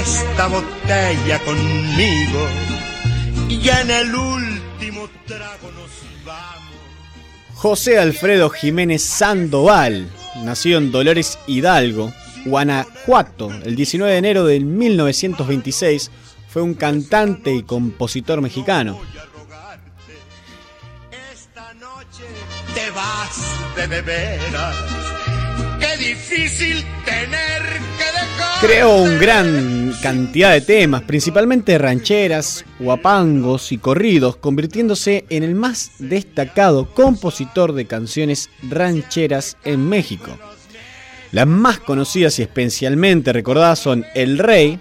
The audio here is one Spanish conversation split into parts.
esta botella conmigo y en el último trago nos vamos. José Alfredo Jiménez Sandoval, nacido en Dolores Hidalgo, Guanajuato, el 19 de enero de 1926, fue un cantante y compositor mexicano. Esta noche te vas de veras. Qué difícil tener Creó un gran cantidad de temas, principalmente rancheras, guapangos y corridos, convirtiéndose en el más destacado compositor de canciones rancheras en México. Las más conocidas y especialmente recordadas son El Rey,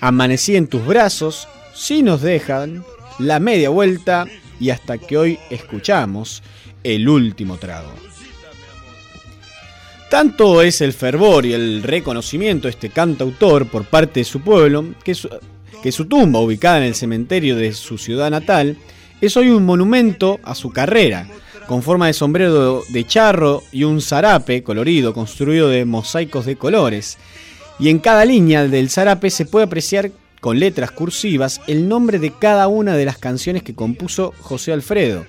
Amanecí en tus brazos, Si nos dejan, La media vuelta y hasta que hoy escuchamos El último trago. Tanto es el fervor y el reconocimiento de este cantautor por parte de su pueblo que su, que su tumba, ubicada en el cementerio de su ciudad natal, es hoy un monumento a su carrera, con forma de sombrero de charro y un zarape colorido construido de mosaicos de colores. Y en cada línea del zarape se puede apreciar con letras cursivas el nombre de cada una de las canciones que compuso José Alfredo.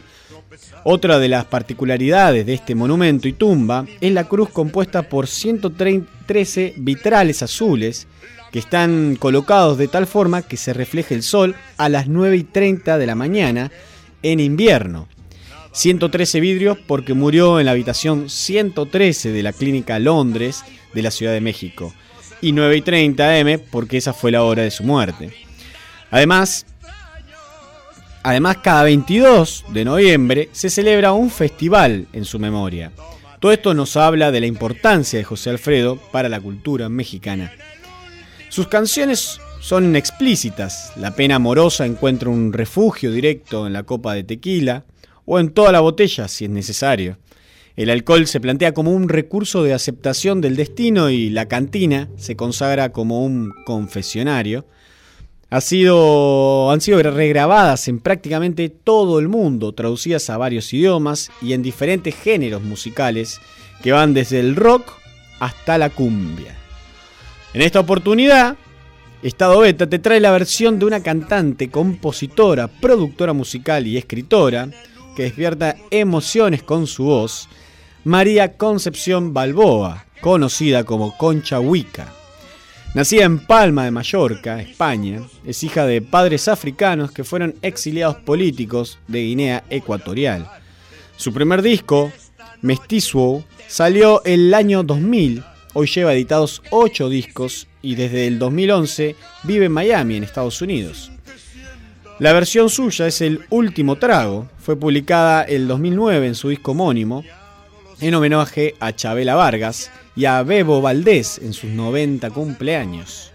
Otra de las particularidades de este monumento y tumba es la cruz compuesta por 113 vitrales azules que están colocados de tal forma que se refleje el sol a las 9 y 30 de la mañana en invierno. 113 vidrios porque murió en la habitación 113 de la Clínica Londres de la Ciudad de México. Y 9 y 30 M porque esa fue la hora de su muerte. Además, además cada 22 de noviembre se celebra un festival en su memoria. Todo esto nos habla de la importancia de José Alfredo para la cultura mexicana. Sus canciones son explícitas. La pena amorosa encuentra un refugio directo en la copa de tequila o en toda la botella si es necesario. El alcohol se plantea como un recurso de aceptación del destino y la cantina se consagra como un confesionario. Ha sido, han sido regrabadas en prácticamente todo el mundo, traducidas a varios idiomas y en diferentes géneros musicales que van desde el rock hasta la cumbia. En esta oportunidad, Estado Beta te trae la versión de una cantante, compositora, productora musical y escritora que despierta emociones con su voz, María Concepción Balboa, conocida como Concha Huica. Nacida en Palma de Mallorca, España, es hija de padres africanos que fueron exiliados políticos de Guinea Ecuatorial. Su primer disco, Mestizo, salió el año 2000. Hoy lleva editados 8 discos y desde el 2011 vive en Miami, en Estados Unidos. La versión suya es El Último Trago, fue publicada el 2009 en su disco homónimo, en homenaje a Chabela Vargas y a Bebo Valdés en sus 90 cumpleaños.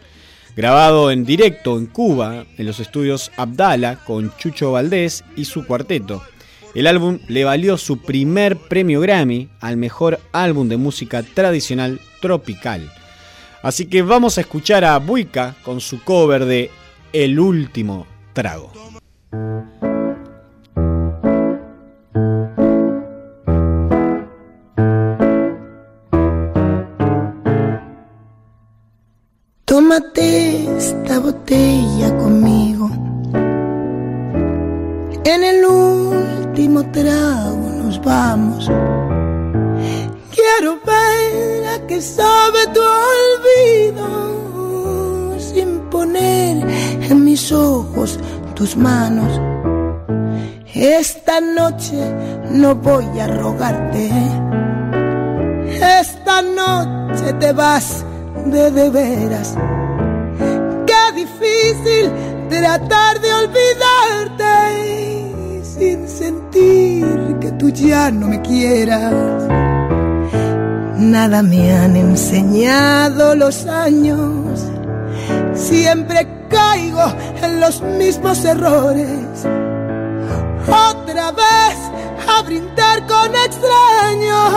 Grabado en directo en Cuba, en los estudios Abdala, con Chucho Valdés y su cuarteto. El álbum le valió su primer premio Grammy al mejor álbum de música tradicional tropical. Así que vamos a escuchar a Buica con su cover de El Último trago. Tómate esta botella conmigo. En el último trago nos vamos. Quiero ver a qué sabe tu olvido sin poner en mis ojos tus manos. Esta noche no voy a rogarte. Esta noche te vas de de veras. Difícil tratar de olvidarte sin sentir que tú ya no me quieras. Nada me han enseñado los años. Siempre caigo en los mismos errores. Otra vez a brindar con extraños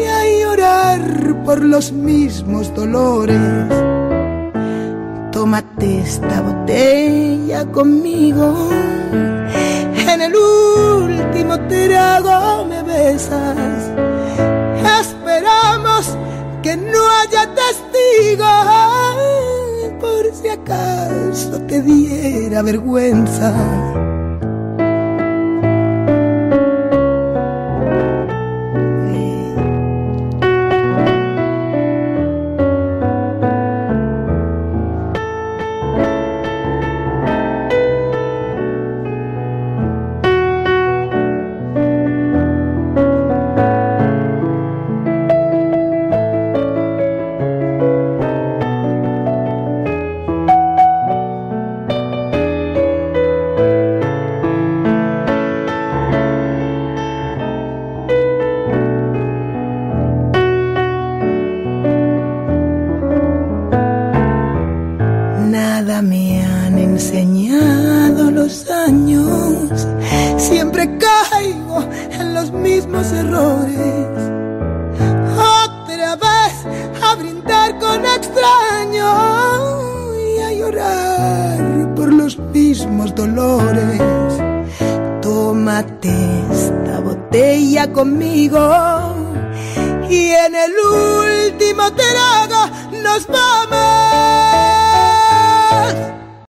y a llorar por los mismos dolores tómate esta botella conmigo. En el último trago me besas. Esperamos que no haya testigos por si acaso te diera vergüenza enseñado los años, siempre caigo en los mismos errores. Otra vez a brindar con extraño y a llorar por los mismos dolores. Tómate esta botella conmigo y en el último trago nos vamos.